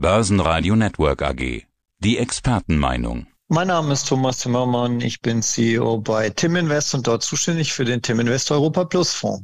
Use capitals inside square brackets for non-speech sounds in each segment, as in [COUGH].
Börsenradio Network AG. Die Expertenmeinung. Mein Name ist Thomas Zimmermann. Ich bin CEO bei Tim Invest und dort zuständig für den Tim Invest Europa Plus Fonds.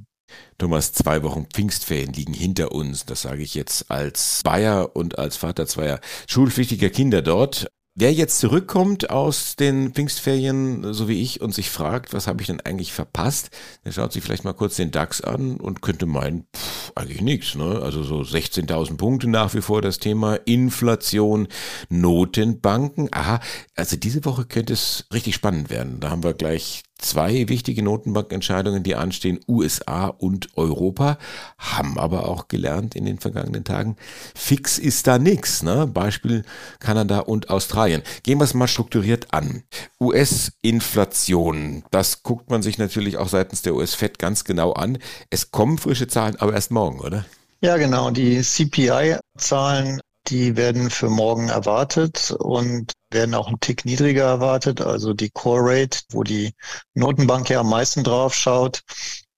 Thomas, zwei Wochen Pfingstferien liegen hinter uns. Das sage ich jetzt als Bayer und als Vater zweier schulpflichtiger Kinder dort. Wer jetzt zurückkommt aus den Pfingstferien, so wie ich, und sich fragt, was habe ich denn eigentlich verpasst, der schaut sich vielleicht mal kurz den DAX an und könnte meinen, pff, eigentlich nichts. Ne? Also so 16.000 Punkte nach wie vor das Thema Inflation, Notenbanken. Aha, also diese Woche könnte es richtig spannend werden. Da haben wir gleich zwei wichtige Notenbankentscheidungen, die anstehen, USA und Europa, haben aber auch gelernt in den vergangenen Tagen, fix ist da nichts. Ne? Beispiel Kanada und Australien. Gehen wir es mal strukturiert an. US-Inflation, das guckt man sich natürlich auch seitens der US-Fed ganz genau an. Es kommen frische Zahlen, aber erst morgen, oder? Ja, genau. Die CPI-Zahlen die werden für morgen erwartet und werden auch einen Tick niedriger erwartet. Also die Core Rate, wo die Notenbank ja am meisten drauf schaut,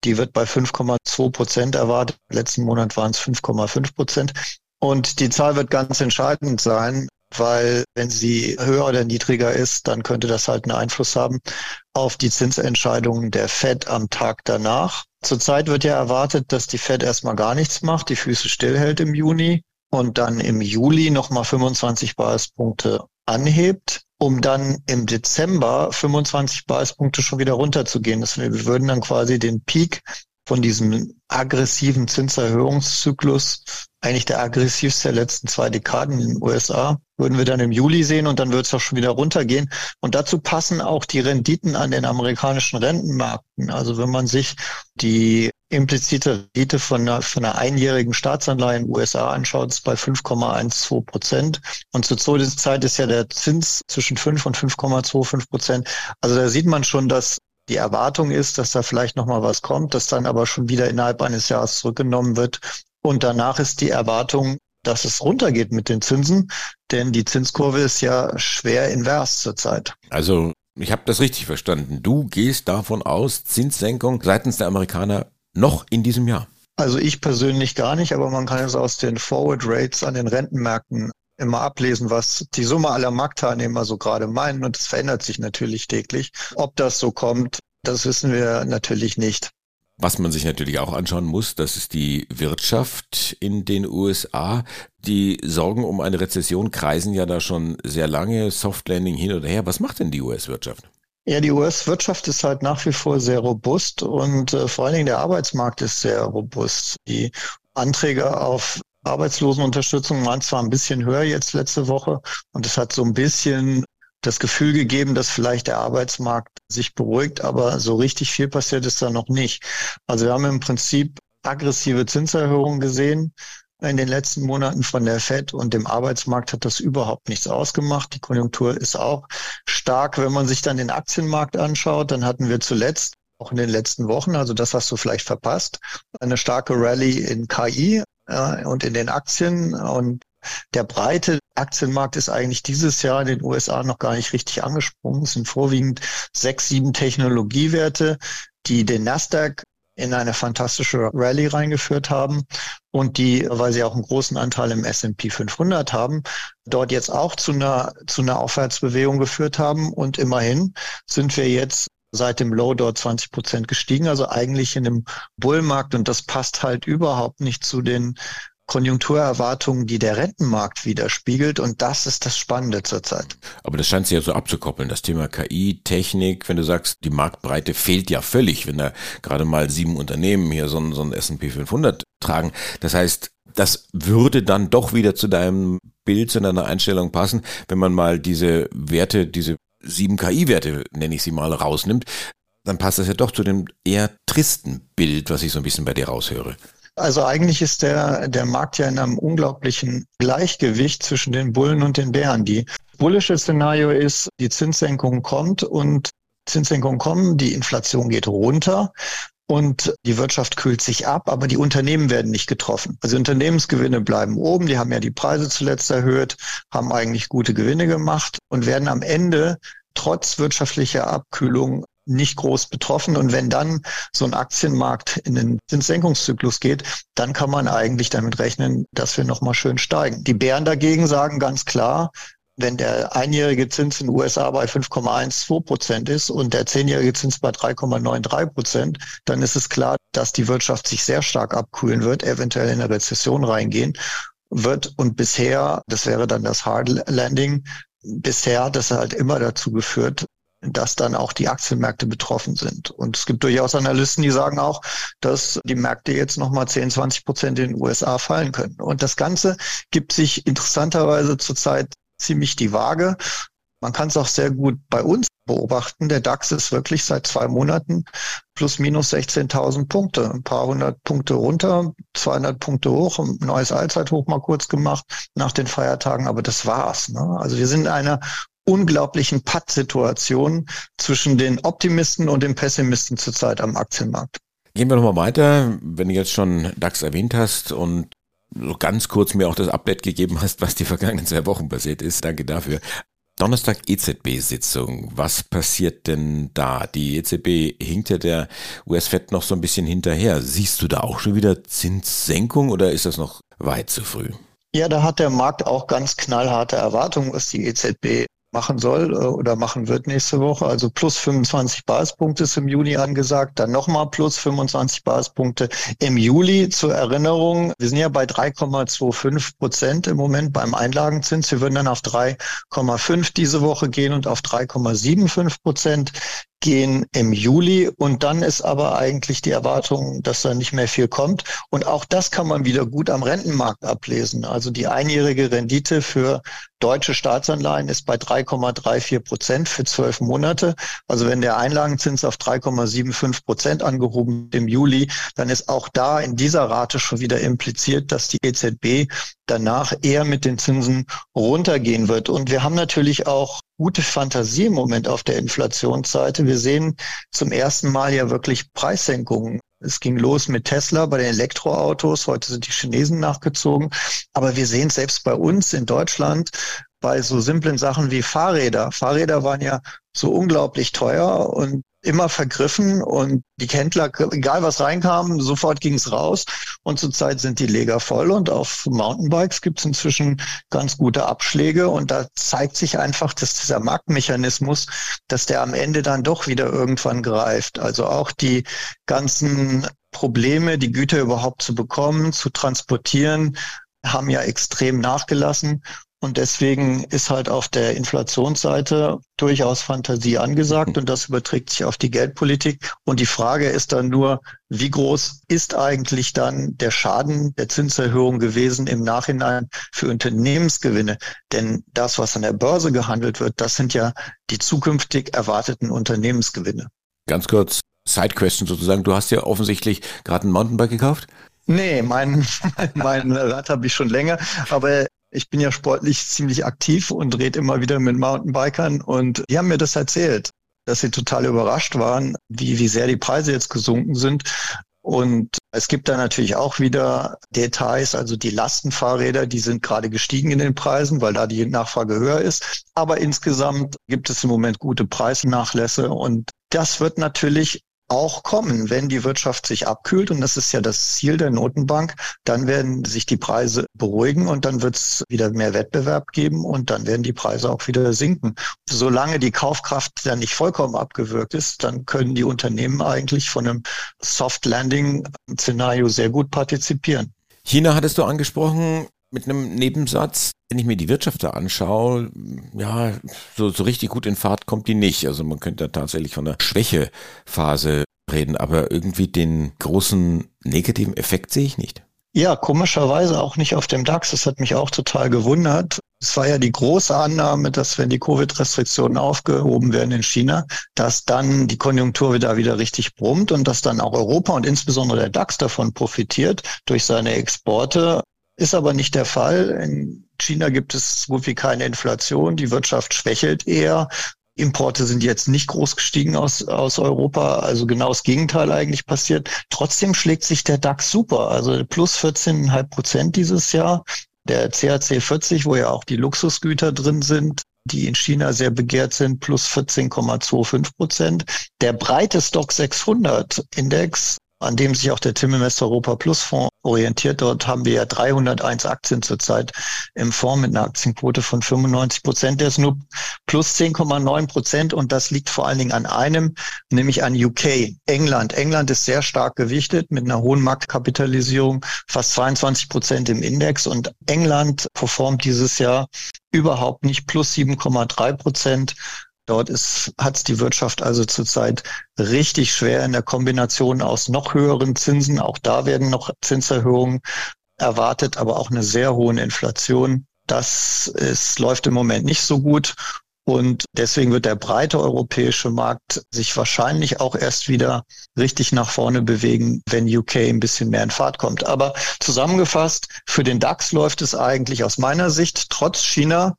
die wird bei 5,2 Prozent erwartet. Letzten Monat waren es 5,5 Prozent. Und die Zahl wird ganz entscheidend sein, weil wenn sie höher oder niedriger ist, dann könnte das halt einen Einfluss haben auf die Zinsentscheidungen der Fed am Tag danach. Zurzeit wird ja erwartet, dass die Fed erstmal gar nichts macht, die Füße stillhält im Juni und dann im Juli nochmal 25 Basispunkte anhebt, um dann im Dezember 25 Basispunkte schon wieder runterzugehen. Das, wir würden dann quasi den Peak von diesem aggressiven Zinserhöhungszyklus, eigentlich der aggressivste der letzten zwei Dekaden in den USA, würden wir dann im Juli sehen und dann wird es auch schon wieder runtergehen. Und dazu passen auch die Renditen an den amerikanischen Rentenmärkten. Also wenn man sich die implizite Rendite von einer, von einer einjährigen Staatsanleihe in den USA anschaut, ist bei 5,12 Prozent. Und zur Zeit ist ja der Zins zwischen 5 und 5,25 Prozent. Also da sieht man schon, dass die Erwartung ist, dass da vielleicht nochmal was kommt, das dann aber schon wieder innerhalb eines Jahres zurückgenommen wird. Und danach ist die Erwartung, dass es runtergeht mit den Zinsen, denn die Zinskurve ist ja schwer invers zurzeit. Also ich habe das richtig verstanden. Du gehst davon aus, Zinssenkung seitens der Amerikaner noch in diesem Jahr? Also ich persönlich gar nicht, aber man kann es aus den Forward Rates an den Rentenmärkten immer ablesen, was die Summe aller Marktteilnehmer so gerade meinen. Und es verändert sich natürlich täglich. Ob das so kommt, das wissen wir natürlich nicht. Was man sich natürlich auch anschauen muss, das ist die Wirtschaft in den USA. Die Sorgen um eine Rezession kreisen ja da schon sehr lange. Soft Landing hin oder her. Was macht denn die US-Wirtschaft? Ja, die US-Wirtschaft ist halt nach wie vor sehr robust und äh, vor allen Dingen der Arbeitsmarkt ist sehr robust. Die Anträge auf Arbeitslosenunterstützung waren zwar ein bisschen höher jetzt letzte Woche und es hat so ein bisschen das Gefühl gegeben, dass vielleicht der Arbeitsmarkt sich beruhigt, aber so richtig viel passiert ist da noch nicht. Also wir haben im Prinzip aggressive Zinserhöhungen gesehen in den letzten Monaten von der Fed und dem Arbeitsmarkt hat das überhaupt nichts ausgemacht. Die Konjunktur ist auch stark. Wenn man sich dann den Aktienmarkt anschaut, dann hatten wir zuletzt auch in den letzten Wochen, also das hast du vielleicht verpasst, eine starke Rallye in KI äh, und in den Aktien und der breite Aktienmarkt ist eigentlich dieses Jahr in den USA noch gar nicht richtig angesprungen. Es sind vorwiegend sechs, sieben Technologiewerte, die den Nasdaq in eine fantastische Rallye reingeführt haben und die, weil sie auch einen großen Anteil im S&P 500 haben, dort jetzt auch zu einer, zu einer Aufwärtsbewegung geführt haben. Und immerhin sind wir jetzt seit dem Low dort 20 Prozent gestiegen, also eigentlich in einem Bullmarkt. Und das passt halt überhaupt nicht zu den Konjunkturerwartungen, die der Rentenmarkt widerspiegelt. Und das ist das Spannende zurzeit. Aber das scheint sich ja so abzukoppeln. Das Thema KI, Technik, wenn du sagst, die Marktbreite fehlt ja völlig, wenn da gerade mal sieben Unternehmen hier so, so ein S&P 500 tragen. Das heißt, das würde dann doch wieder zu deinem Bild, zu deiner Einstellung passen, wenn man mal diese Werte, diese sieben KI-Werte, nenne ich sie mal, rausnimmt, dann passt das ja doch zu dem eher tristen Bild, was ich so ein bisschen bei dir raushöre. Also eigentlich ist der, der Markt ja in einem unglaublichen Gleichgewicht zwischen den Bullen und den Bären. Die bullische Szenario ist, die Zinssenkung kommt und Zinssenkungen kommen, die Inflation geht runter und die Wirtschaft kühlt sich ab, aber die Unternehmen werden nicht getroffen. Also Unternehmensgewinne bleiben oben, die haben ja die Preise zuletzt erhöht, haben eigentlich gute Gewinne gemacht und werden am Ende trotz wirtschaftlicher Abkühlung nicht groß betroffen. Und wenn dann so ein Aktienmarkt in den Zinssenkungszyklus geht, dann kann man eigentlich damit rechnen, dass wir nochmal schön steigen. Die Bären dagegen sagen ganz klar, wenn der einjährige Zins in den USA bei 5,12 Prozent ist und der zehnjährige Zins bei 3,93 Prozent, dann ist es klar, dass die Wirtschaft sich sehr stark abkühlen wird, eventuell in eine Rezession reingehen wird. Und bisher, das wäre dann das Hard Landing, bisher hat das halt immer dazu geführt, dass dann auch die Aktienmärkte betroffen sind. Und es gibt durchaus Analysten, die sagen auch, dass die Märkte jetzt nochmal 10, 20 Prozent in den USA fallen können. Und das Ganze gibt sich interessanterweise zurzeit ziemlich die Waage. Man kann es auch sehr gut bei uns beobachten. Der DAX ist wirklich seit zwei Monaten plus minus 16.000 Punkte. Ein paar hundert Punkte runter, 200 Punkte hoch, ein neues Allzeithoch mal kurz gemacht nach den Feiertagen, aber das war's. Ne? Also wir sind in einer unglaublichen Patt-Situation zwischen den Optimisten und den Pessimisten zurzeit am Aktienmarkt. Gehen wir nochmal weiter. Wenn du jetzt schon DAX erwähnt hast und so ganz kurz mir auch das Update gegeben hast, was die vergangenen zwei Wochen passiert ist. Danke dafür. Donnerstag EZB-Sitzung. Was passiert denn da? Die EZB hinkt ja der US-Fed noch so ein bisschen hinterher. Siehst du da auch schon wieder Zinssenkung oder ist das noch weit zu früh? Ja, da hat der Markt auch ganz knallharte Erwartungen, was die EZB machen soll äh, oder machen wird nächste Woche. Also plus 25 Basispunkte ist im Juni angesagt, dann nochmal plus 25 Basispunkte im Juli. Zur Erinnerung, wir sind ja bei 3,25 Prozent im Moment beim Einlagenzins. Wir würden dann auf 3,5 diese Woche gehen und auf 3,75 Prozent gehen im Juli und dann ist aber eigentlich die Erwartung, dass da nicht mehr viel kommt. Und auch das kann man wieder gut am Rentenmarkt ablesen. Also die einjährige Rendite für deutsche Staatsanleihen ist bei 3,34 Prozent für zwölf Monate. Also wenn der Einlagenzins auf 3,75 Prozent angehoben im Juli, dann ist auch da in dieser Rate schon wieder impliziert, dass die EZB danach eher mit den Zinsen runtergehen wird. Und wir haben natürlich auch gute Fantasie im Moment auf der Inflationsseite. Wir sehen zum ersten Mal ja wirklich Preissenkungen. Es ging los mit Tesla bei den Elektroautos. Heute sind die Chinesen nachgezogen. Aber wir sehen selbst bei uns in Deutschland bei so simplen Sachen wie Fahrräder. Fahrräder waren ja so unglaublich teuer und immer vergriffen und die Händler, egal was reinkam, sofort ging es raus. Und zurzeit sind die Leger voll und auf Mountainbikes gibt es inzwischen ganz gute Abschläge. Und da zeigt sich einfach, dass dieser Marktmechanismus, dass der am Ende dann doch wieder irgendwann greift. Also auch die ganzen Probleme, die Güter überhaupt zu bekommen, zu transportieren, haben ja extrem nachgelassen. Und deswegen ist halt auf der Inflationsseite durchaus Fantasie angesagt und das überträgt sich auf die Geldpolitik. Und die Frage ist dann nur, wie groß ist eigentlich dann der Schaden der Zinserhöhung gewesen im Nachhinein für Unternehmensgewinne? Denn das, was an der Börse gehandelt wird, das sind ja die zukünftig erwarteten Unternehmensgewinne. Ganz kurz, Side Question sozusagen. Du hast ja offensichtlich gerade ein Mountainbike gekauft. Nee, mein, [LAUGHS] mein Rad habe ich schon länger, aber ich bin ja sportlich ziemlich aktiv und rede immer wieder mit Mountainbikern und die haben mir das erzählt, dass sie total überrascht waren, wie, wie sehr die Preise jetzt gesunken sind. Und es gibt da natürlich auch wieder Details, also die Lastenfahrräder, die sind gerade gestiegen in den Preisen, weil da die Nachfrage höher ist. Aber insgesamt gibt es im Moment gute Preisnachlässe und das wird natürlich auch kommen, wenn die Wirtschaft sich abkühlt. Und das ist ja das Ziel der Notenbank. Dann werden sich die Preise beruhigen und dann wird es wieder mehr Wettbewerb geben und dann werden die Preise auch wieder sinken. Solange die Kaufkraft dann nicht vollkommen abgewürgt ist, dann können die Unternehmen eigentlich von einem Soft Landing Szenario sehr gut partizipieren. China hattest du angesprochen mit einem Nebensatz. Wenn ich mir die Wirtschaft da anschaue, ja, so, so richtig gut in Fahrt kommt die nicht. Also man könnte da tatsächlich von einer Schwächephase reden, aber irgendwie den großen negativen Effekt sehe ich nicht. Ja, komischerweise auch nicht auf dem DAX. Das hat mich auch total gewundert. Es war ja die große Annahme, dass wenn die Covid-Restriktionen aufgehoben werden in China, dass dann die Konjunktur wieder wieder richtig brummt und dass dann auch Europa und insbesondere der DAX davon profitiert durch seine Exporte. Ist aber nicht der Fall. In China gibt es so gut wie keine Inflation. Die Wirtschaft schwächelt eher. Importe sind jetzt nicht groß gestiegen aus, aus Europa, also genau das Gegenteil eigentlich passiert. Trotzdem schlägt sich der DAX super, also plus 14,5 Prozent dieses Jahr. Der CAC 40, wo ja auch die Luxusgüter drin sind, die in China sehr begehrt sind, plus 14,25 Prozent. Der breite Stock 600 Index an dem sich auch der Tim Invest Europa Plus Fonds orientiert. Dort haben wir ja 301 Aktien zurzeit im Fonds mit einer Aktienquote von 95 Prozent. Der ist nur plus 10,9 Prozent und das liegt vor allen Dingen an einem, nämlich an UK, England. England ist sehr stark gewichtet mit einer hohen Marktkapitalisierung, fast 22 Prozent im Index und England performt dieses Jahr überhaupt nicht plus 7,3 Prozent. Dort hat es die Wirtschaft also zurzeit richtig schwer in der Kombination aus noch höheren Zinsen. Auch da werden noch Zinserhöhungen erwartet, aber auch eine sehr hohe Inflation. Das ist, läuft im Moment nicht so gut. Und deswegen wird der breite europäische Markt sich wahrscheinlich auch erst wieder richtig nach vorne bewegen, wenn UK ein bisschen mehr in Fahrt kommt. Aber zusammengefasst, für den DAX läuft es eigentlich aus meiner Sicht trotz China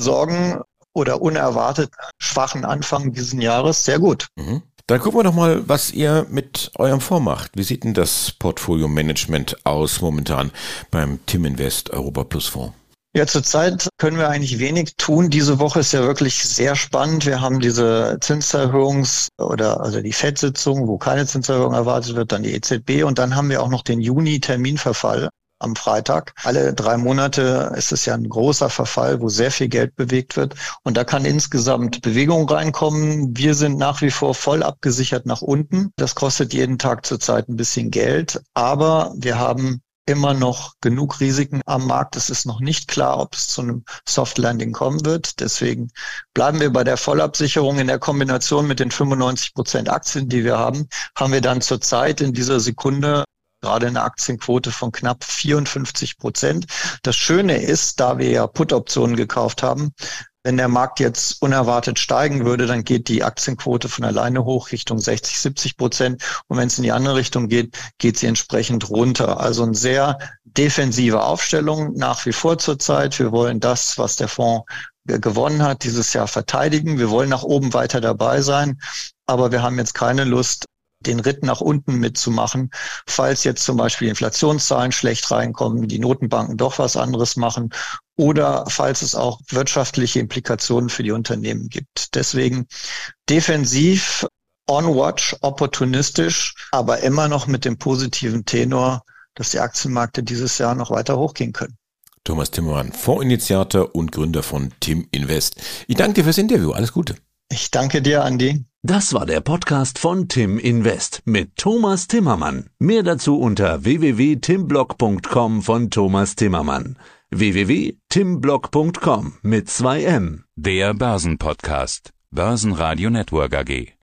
Sorgen oder unerwartet schwachen Anfang dieses Jahres sehr gut. Mhm. Dann gucken wir doch mal, was ihr mit eurem Fonds macht. Wie sieht denn das Portfolio-Management aus momentan beim Tim Invest Europa Plus Fonds? Ja, zurzeit können wir eigentlich wenig tun. Diese Woche ist ja wirklich sehr spannend. Wir haben diese Zinserhöhungs- oder also die FED-Sitzung, wo keine Zinserhöhung erwartet wird, dann die EZB und dann haben wir auch noch den Juni-Terminverfall am Freitag. Alle drei Monate ist es ja ein großer Verfall, wo sehr viel Geld bewegt wird. Und da kann insgesamt Bewegung reinkommen. Wir sind nach wie vor voll abgesichert nach unten. Das kostet jeden Tag zurzeit ein bisschen Geld. Aber wir haben immer noch genug Risiken am Markt. Es ist noch nicht klar, ob es zu einem Soft Landing kommen wird. Deswegen bleiben wir bei der Vollabsicherung in der Kombination mit den 95 Prozent Aktien, die wir haben, haben wir dann zurzeit in dieser Sekunde gerade eine Aktienquote von knapp 54 Prozent. Das Schöne ist, da wir ja Put-Optionen gekauft haben, wenn der Markt jetzt unerwartet steigen würde, dann geht die Aktienquote von alleine hoch Richtung 60, 70 Prozent. Und wenn es in die andere Richtung geht, geht sie entsprechend runter. Also eine sehr defensive Aufstellung nach wie vor zurzeit. Wir wollen das, was der Fonds gewonnen hat, dieses Jahr verteidigen. Wir wollen nach oben weiter dabei sein. Aber wir haben jetzt keine Lust, den Ritt nach unten mitzumachen, falls jetzt zum Beispiel Inflationszahlen schlecht reinkommen, die Notenbanken doch was anderes machen oder falls es auch wirtschaftliche Implikationen für die Unternehmen gibt. Deswegen defensiv, on-watch, opportunistisch, aber immer noch mit dem positiven Tenor, dass die Aktienmärkte dieses Jahr noch weiter hochgehen können. Thomas Timmermann, Fondsinitiator und Gründer von Tim Invest. Ich danke dir fürs Interview. Alles Gute. Ich danke dir, Andi. Das war der Podcast von Tim Invest mit Thomas Timmermann. Mehr dazu unter www.timblock.com von Thomas Timmermann. www.timblock.com mit zwei M. Der Börsenpodcast. Börsenradio Network AG.